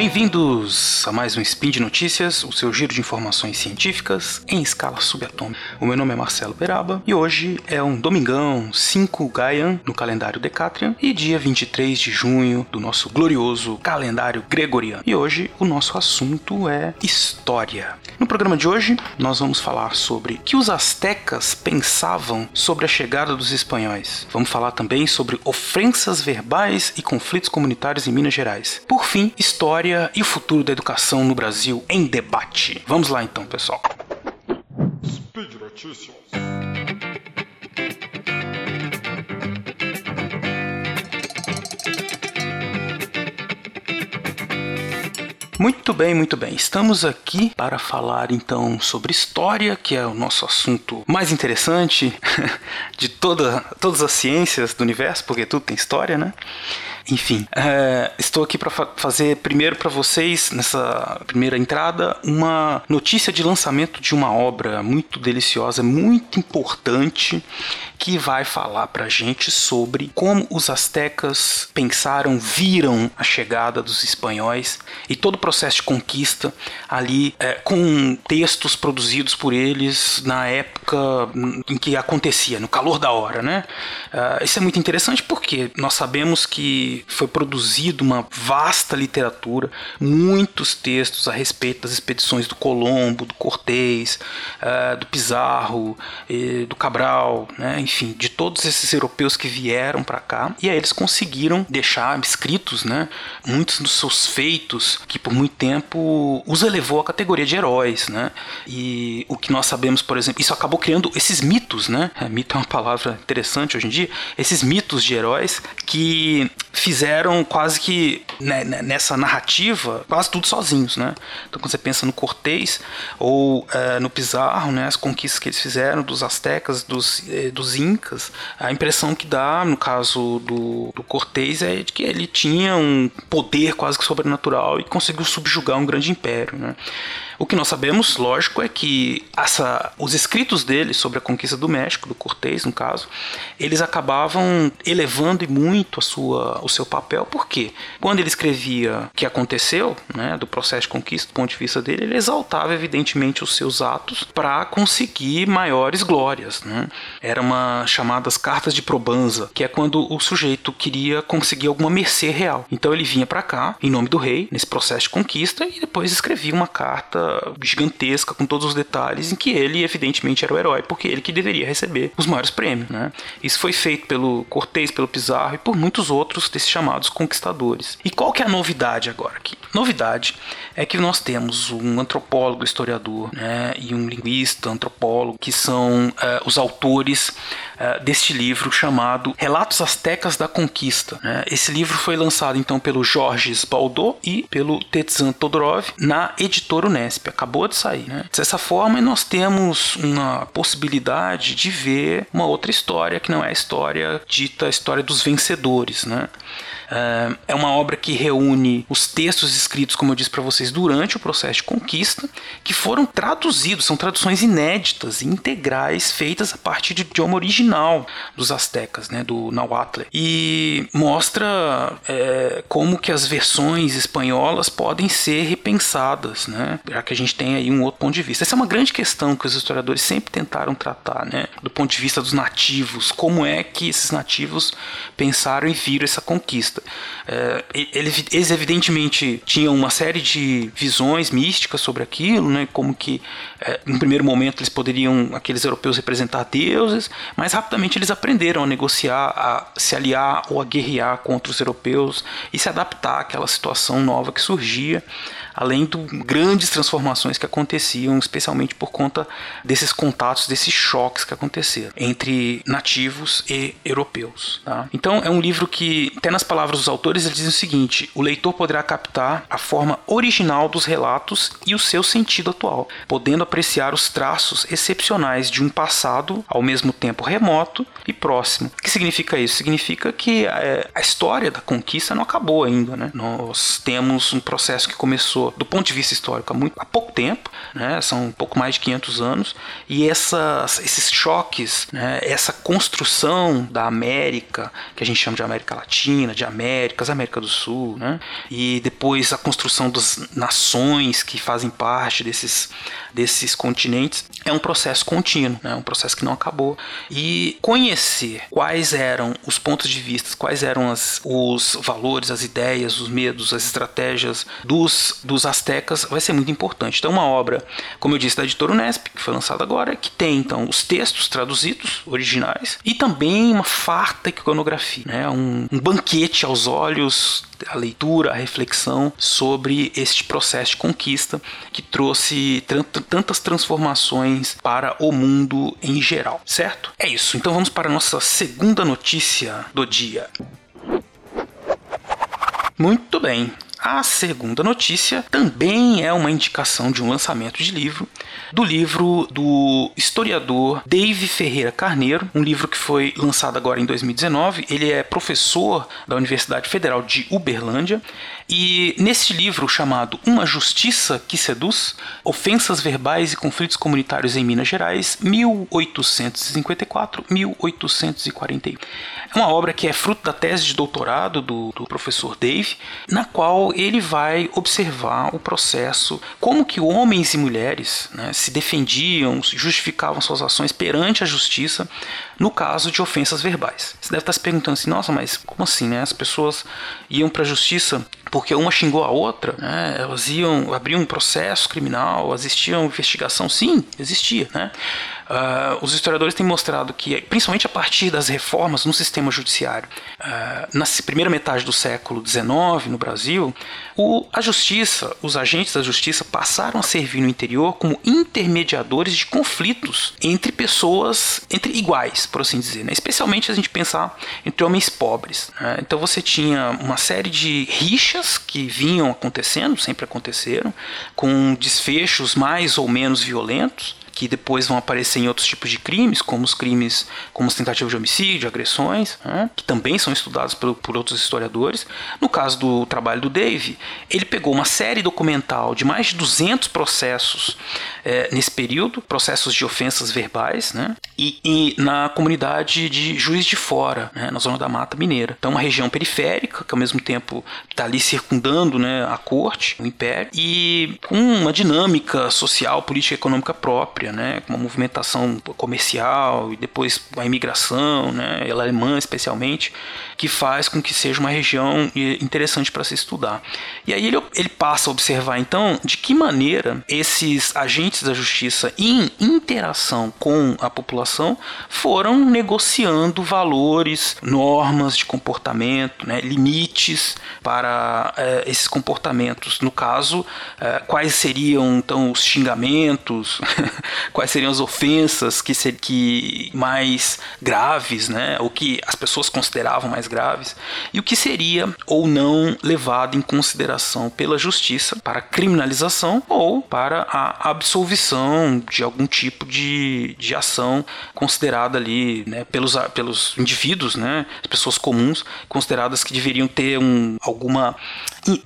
Bem-vindos a mais um Spin de Notícias, o seu giro de informações científicas em escala subatômica. O meu nome é Marcelo Beraba e hoje é um domingão 5 Gaian no calendário Decatrian e dia 23 de junho do nosso glorioso calendário Gregoriano. E hoje o nosso assunto é história. No programa de hoje nós vamos falar sobre que os astecas pensavam sobre a chegada dos espanhóis. Vamos falar também sobre ofensas verbais e conflitos comunitários em Minas Gerais. Por fim, história e o futuro da educação no Brasil em debate. Vamos lá então, pessoal. Speed Notícias. Muito bem, muito bem. Estamos aqui para falar então sobre história, que é o nosso assunto mais interessante de toda, todas as ciências do universo, porque tudo tem história, né? Enfim, é, estou aqui para fa fazer primeiro para vocês, nessa primeira entrada, uma notícia de lançamento de uma obra muito deliciosa, muito importante, que vai falar para gente sobre como os astecas pensaram, viram a chegada dos espanhóis e todo o processo de conquista ali é, com textos produzidos por eles na época em que acontecia, no calor da hora, né? Uh, isso é muito interessante porque nós sabemos que foi produzido uma vasta literatura, muitos textos a respeito das expedições do Colombo, do Cortés, uh, do Pizarro, do Cabral, né? Enfim, de todos esses europeus que vieram para cá. E aí eles conseguiram deixar escritos né, muitos dos seus feitos que por muito tempo os elevou à categoria de heróis. Né? E o que nós sabemos, por exemplo, isso acabou criando esses mitos, né? É, mito é uma palavra interessante hoje em dia, esses mitos de heróis que fizeram quase que né, né, nessa narrativa quase tudo sozinhos, né? Então quando você pensa no Cortês ou é, no Pizarro, né, as conquistas que eles fizeram dos astecas, dos, eh, dos incas, a impressão que dá no caso do, do Cortês é de que ele tinha um poder quase que sobrenatural e conseguiu subjugar um grande império, né? O que nós sabemos, lógico, é que essa, os escritos dele sobre a conquista do México, do Cortés, no caso, eles acabavam elevando muito a sua, o seu papel, porque quando ele escrevia o que aconteceu, né, do processo de conquista, do ponto de vista dele, ele exaltava evidentemente os seus atos para conseguir maiores glórias. Né? Era uma chamadas cartas de probanza, que é quando o sujeito queria conseguir alguma mercê real. Então ele vinha para cá, em nome do rei, nesse processo de conquista, e depois escrevia uma carta gigantesca com todos os detalhes em que ele evidentemente era o herói porque ele que deveria receber os maiores prêmios, né? Isso foi feito pelo Cortez, pelo Pizarro e por muitos outros desses chamados conquistadores. E qual que é a novidade agora aqui? Novidade é que nós temos um antropólogo, historiador, né, e um linguista, antropólogo, que são uh, os autores uh, deste livro chamado Relatos Astecas da Conquista. Né? Esse livro foi lançado então pelo Jorge Baldot e pelo Tetzan Todorov na editora Unesp. Acabou de sair. Né? Dessa forma, nós temos uma possibilidade de ver uma outra história que não é a história dita a história dos vencedores. Né? É uma obra que reúne os textos escritos, como eu disse para vocês, durante o processo de conquista, que foram traduzidos, são traduções inéditas integrais feitas a partir de idioma original dos astecas, né, do Nahuatl. E mostra é, como que as versões espanholas podem ser repensadas, né, já que a gente tem aí um outro ponto de vista. Essa é uma grande questão que os historiadores sempre tentaram tratar, né, do ponto de vista dos nativos, como é que esses nativos pensaram e viram essa conquista. É, eles evidentemente tinham uma série de visões místicas sobre aquilo, né, como que é, primeiro momento eles poderiam, aqueles europeus, representar deuses, mas rapidamente eles aprenderam a negociar, a se aliar ou a guerrear contra os europeus e se adaptar àquela situação nova que surgia além de grandes transformações que aconteciam, especialmente por conta desses contatos, desses choques que aconteceram entre nativos e europeus. Tá? Então é um livro que, até nas palavras dos autores, eles dizem o seguinte: o leitor poderá captar a forma original dos relatos e o seu sentido atual, podendo apreciar os traços excepcionais de um passado ao mesmo tempo remoto e próximo. O que significa isso? Significa que é, a história da conquista não acabou ainda. Né? Nós temos um processo que começou do ponto de vista histórico, há, muito, há pouco tempo, né? são um pouco mais de 500 anos, e essas, esses choques, né? essa construção da América, que a gente chama de América Latina, de Américas, América do Sul, né? e depois a construção das nações que fazem parte desses, desses continentes, é um processo contínuo, né? um processo que não acabou. E conhecer quais eram os pontos de vista, quais eram as, os valores, as ideias, os medos, as estratégias dos, dos astecas vai ser muito importante. Então, uma obra, como eu disse, da editora Unesp, que foi lançada agora, que tem então os textos traduzidos, originais, e também uma farta iconografia, né? um, um banquete aos olhos a leitura, a reflexão sobre este processo de conquista que trouxe tantas transformações para o mundo em geral, certo? É isso. Então vamos para a nossa segunda notícia do dia. Muito bem. A segunda notícia também é uma indicação de um lançamento de livro, do livro do historiador Dave Ferreira Carneiro, um livro que foi lançado agora em 2019. Ele é professor da Universidade Federal de Uberlândia e nesse livro chamado Uma Justiça que Seduz: Ofensas Verbais e Conflitos Comunitários em Minas Gerais, 1854-1841. É uma obra que é fruto da tese de doutorado do, do professor Dave, na qual ele vai observar o processo, como que homens e mulheres né, se defendiam, justificavam suas ações perante a justiça no caso de ofensas verbais. Você deve estar se perguntando assim, nossa, mas como assim, né? As pessoas iam para a justiça porque uma xingou a outra, né? Elas iam abrir um processo criminal, existia investigação, sim, existia, né? Uh, os historiadores têm mostrado que, principalmente a partir das reformas no sistema judiciário, uh, na primeira metade do século XIX no Brasil, o, a justiça, os agentes da justiça passaram a servir no interior como intermediadores de conflitos entre pessoas, entre iguais, por assim dizer, né? especialmente a gente pensar entre homens pobres. Né? Então você tinha uma série de rixas que vinham acontecendo, sempre aconteceram, com desfechos mais ou menos violentos que depois vão aparecer em outros tipos de crimes, como os crimes, como as tentativas de homicídio, agressões, né, que também são estudados por, por outros historiadores. No caso do trabalho do Dave, ele pegou uma série documental de mais de 200 processos é, nesse período, processos de ofensas verbais, né, e, e, na comunidade de Juiz de Fora, né, na zona da Mata Mineira. Então, uma região periférica, que ao mesmo tempo está ali circundando né, a corte, o império, e com uma dinâmica social, política e econômica própria né, com uma movimentação comercial e depois a imigração, né, ela alemã especialmente, que faz com que seja uma região interessante para se estudar. E aí ele, ele passa a observar então de que maneira esses agentes da justiça em interação com a população foram negociando valores, normas de comportamento, né, limites para eh, esses comportamentos. No caso, eh, quais seriam então os xingamentos, quais seriam as ofensas que, ser, que mais graves, né, ou que as pessoas consideravam mais graves, e o que seria ou não levado em consideração pela justiça para criminalização ou para a absolvição de algum tipo de, de ação considerada ali né, pelos, pelos indivíduos, né, as pessoas comuns, consideradas que deveriam ter um, alguma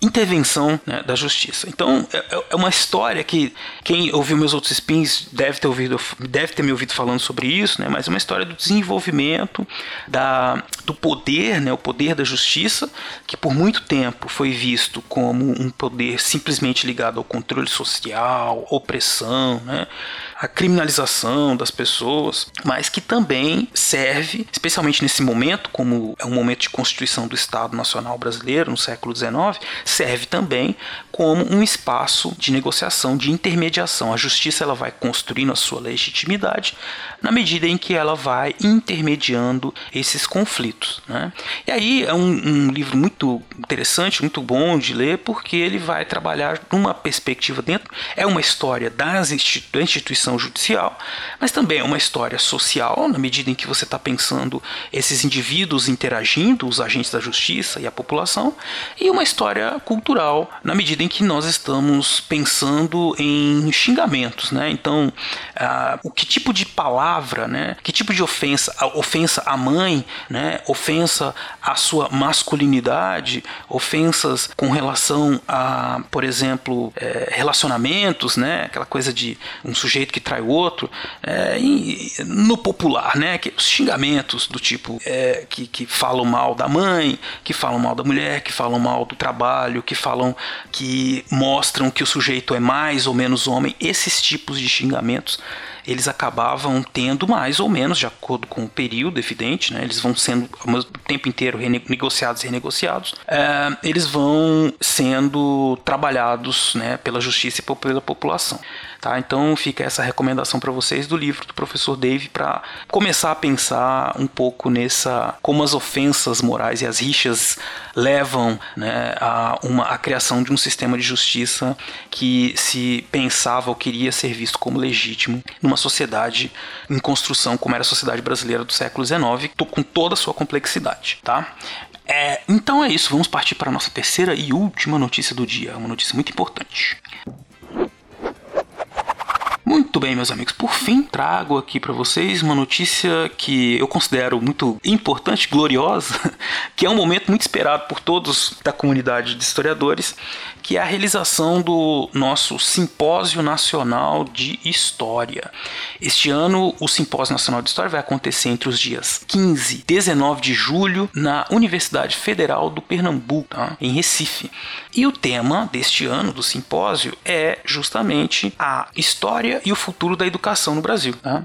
intervenção né, da justiça. Então é, é, é uma história que quem ouviu meus outros spins deve ter ouvido, deve ter me ouvido falando sobre isso, né? Mas é uma história do desenvolvimento da, do poder, né? O poder da justiça, que por muito tempo foi visto como um poder simplesmente ligado ao controle social, opressão, né? A criminalização das pessoas, mas que também serve, especialmente nesse momento, como é um momento de constituição do Estado Nacional Brasileiro no século XIX, serve também como um espaço de negociação, de intermediação. A justiça ela vai construindo a sua legitimidade na medida em que ela vai intermediando esses conflitos. Né? E aí é um, um livro muito interessante, muito bom de ler, porque ele vai trabalhar numa perspectiva dentro, é uma história das instituições judicial, mas também é uma história social, na medida em que você está pensando esses indivíduos interagindo, os agentes da justiça e a população, e uma história cultural, na medida em que nós estamos pensando em xingamentos, né? Então, uh, o que tipo de palavra, né? Que tipo de ofensa, ofensa à mãe, né? Ofensa à sua masculinidade, ofensas com relação a, por exemplo, é, relacionamentos, né? Aquela coisa de um sujeito que trai o outro, é, no popular, né? Que, os xingamentos do tipo é, que, que falam mal da mãe, que falam mal da mulher, que falam mal do trabalho, que falam que mostram que o sujeito é mais ou menos homem, esses tipos de xingamentos eles acabavam tendo mais ou menos, de acordo com o período, evidente, né? eles vão sendo o tempo inteiro negociados e renegociados, é, eles vão sendo trabalhados né, pela justiça e pela população. Tá? Então fica essa recomendação para vocês do livro do professor Dave para começar a pensar um pouco nessa como as ofensas morais e as rixas levam né, a uma a criação de um sistema de justiça que se pensava ou queria ser visto como legítimo numa sociedade em construção como era a sociedade brasileira do século XIX, com toda a sua complexidade, tá? É, então é isso, vamos partir para a nossa terceira e última notícia do dia, uma notícia muito importante. Muito bem, meus amigos, por fim trago aqui para vocês uma notícia que eu considero muito importante, gloriosa, que é um momento muito esperado por todos da comunidade de historiadores, que é a realização do nosso Simpósio Nacional de História. Este ano, o Simpósio Nacional de História vai acontecer entre os dias 15 e 19 de julho na Universidade Federal do Pernambuco, tá? em Recife. E o tema deste ano do simpósio é justamente a história e o futuro da educação no Brasil. Tá?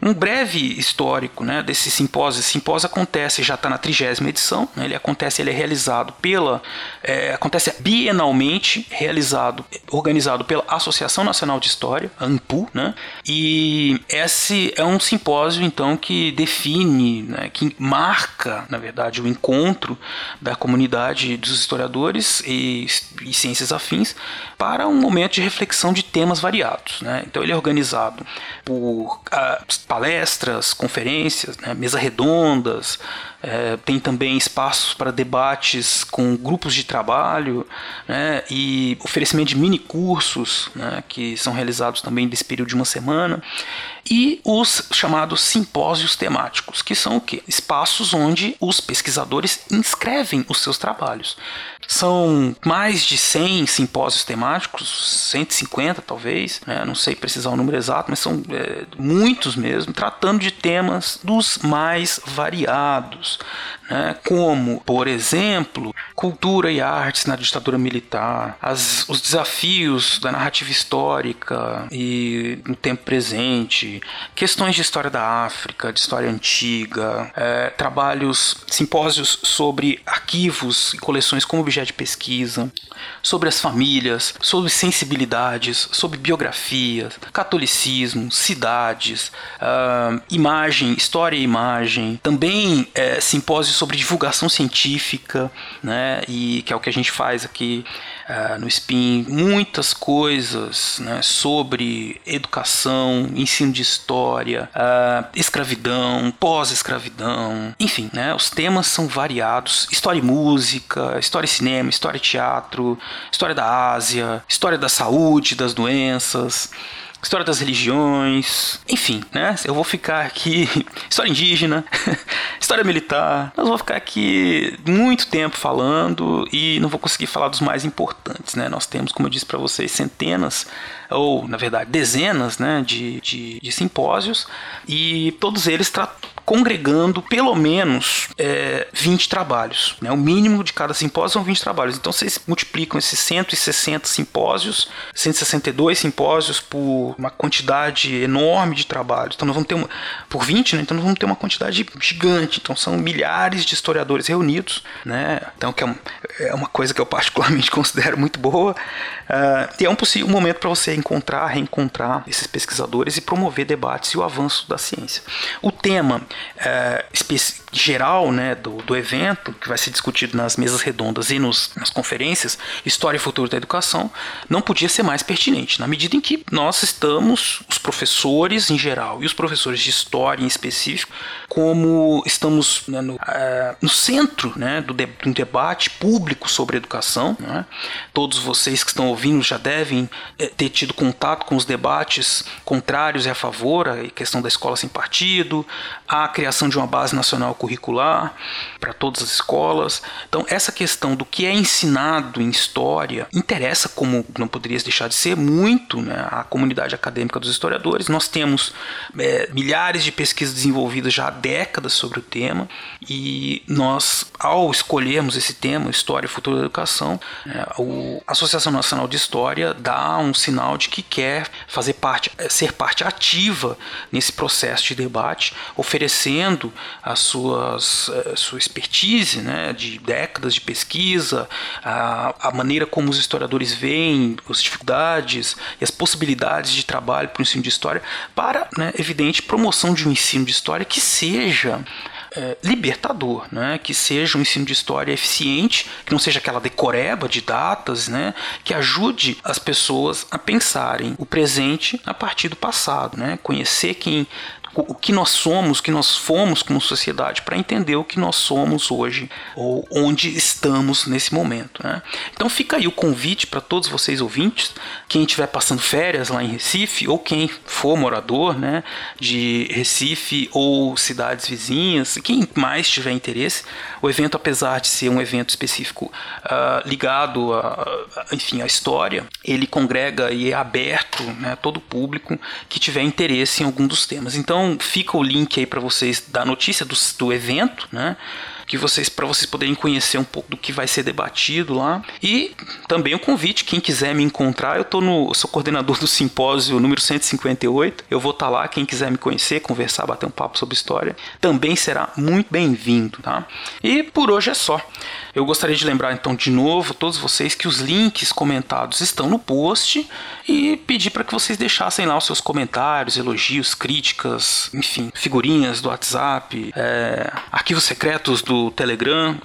Um breve histórico né, desse simpósio. Esse simpósio acontece, já está na trigésima edição. Né, ele acontece, ele é realizado pela. É, acontece bienalmente, realizado, organizado pela Associação Nacional de História, a ANPU, né? E esse é um simpósio, então, que define, né, que marca, na verdade, o encontro da comunidade dos historiadores e, e ciências afins para um momento de reflexão de temas variados. Né? Então ele é organizado por uh, palestras, conferências, né, mesa redondas, é, tem também espaços para debates com grupos de trabalho né, e oferecimento de mini cursos né, que são realizados também desse período de uma semana e os chamados simpósios temáticos, que são o quê? Espaços onde os pesquisadores inscrevem os seus trabalhos. São mais de 100 simpósios temáticos, 150 talvez, né? não sei precisar o número exato, mas são é, muitos mesmo, tratando de temas dos mais variados, né? como, por exemplo, cultura e artes na ditadura militar, as, os desafios da narrativa histórica e no tempo presente, questões de história da África, de história antiga, é, trabalhos, simpósios sobre arquivos e coleções como objeto de pesquisa, sobre as famílias, sobre sensibilidades, sobre biografias, catolicismo, cidades, uh, imagem, história e imagem, também é, simpósios sobre divulgação científica, né, e que é o que a gente faz aqui uh, no SPIN, muitas coisas né, sobre educação, ensino de história, uh, escravidão, pós-escravidão, enfim, né, os temas são variados, história e música, história e cinema, história e teatro, história da Ásia, história da saúde, das doenças, história das religiões, enfim, né? Eu vou ficar aqui, história indígena, história militar. Nós vamos ficar aqui muito tempo falando e não vou conseguir falar dos mais importantes, né? Nós temos, como eu disse para vocês, centenas ou, na verdade, dezenas, né, de, de, de simpósios e todos eles tratam congregando pelo menos é, 20 trabalhos. Né? O mínimo de cada simpósio são 20 trabalhos. Então vocês multiplicam esses 160 simpósios, 162 simpósios por uma quantidade enorme de trabalhos. Então nós vamos ter uma, por 20, né? então nós vamos ter uma quantidade gigante. Então são milhares de historiadores reunidos, né? Então que é, um, é uma coisa que eu particularmente considero muito boa. Uh, e é um possível momento para você encontrar, reencontrar esses pesquisadores e promover debates e o avanço da ciência. O tema é, geral né, do, do evento, que vai ser discutido nas mesas redondas e nos, nas conferências, História e Futuro da Educação, não podia ser mais pertinente, na medida em que nós estamos, os professores em geral e os professores de história em específico, como estamos né, no, uh, no, centro né, do, de, do, debate público sobre educação. Né? Todos vocês que estão ouvindo já devem é, ter tido contato com os debates contrários e a favor, a questão da escola sem partido, a criação de uma base nacional curricular para todas as escolas. Então, essa questão do que é ensinado em história interessa, como não poderia deixar de ser, muito né, a comunidade acadêmica dos historiadores. Nós temos é, milhares de pesquisas desenvolvidas já há décadas sobre o tema e nós, ao escolhermos esse tema, História e Futuro da Educação, é, a Associação Nacional de História dá um sinal de que quer fazer parte, é, ser parte ativa nesse processo de debate, oferecendo as suas, a é, sua expertise né, de décadas de pesquisa, a, a maneira como os historiadores veem as dificuldades e as possibilidades de trabalho para o ensino de história, para, né, evidente, promoção de um ensino de história que seja é, libertador, né? que seja um ensino de história eficiente, que não seja aquela decoreba de datas, né? que ajude as pessoas a pensarem o presente a partir do passado, né? conhecer quem o que nós somos, o que nós fomos como sociedade, para entender o que nós somos hoje ou onde estamos nesse momento. Né? Então fica aí o convite para todos vocês ouvintes, quem estiver passando férias lá em Recife ou quem for morador né, de Recife ou cidades vizinhas, quem mais tiver interesse, o evento, apesar de ser um evento específico uh, ligado a, enfim, à história, ele congrega e é aberto né, a todo público que tiver interesse em algum dos temas. Então então fica o link aí para vocês da notícia do, do evento, né? Que vocês para vocês poderem conhecer um pouco do que vai ser debatido lá. E também o convite, quem quiser me encontrar, eu tô no eu sou coordenador do simpósio número 158. Eu vou estar tá lá, quem quiser me conhecer, conversar, bater um papo sobre história, também será muito bem-vindo, tá? E por hoje é só. Eu gostaria de lembrar então de novo todos vocês que os links comentados estão no post e pedir para que vocês deixassem lá os seus comentários, elogios, críticas, enfim, figurinhas do WhatsApp, é, arquivos secretos do do Telegram,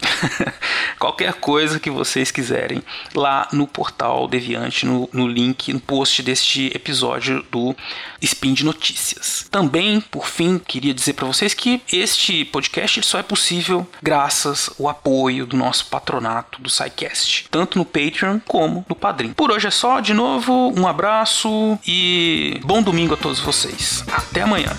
qualquer coisa que vocês quiserem lá no portal Deviante, no, no link, no post deste episódio do Spin de Notícias. Também, por fim, queria dizer para vocês que este podcast só é possível graças ao apoio do nosso patronato do SciCast, tanto no Patreon como no Padrim. Por hoje é só, de novo, um abraço e bom domingo a todos vocês. Até amanhã.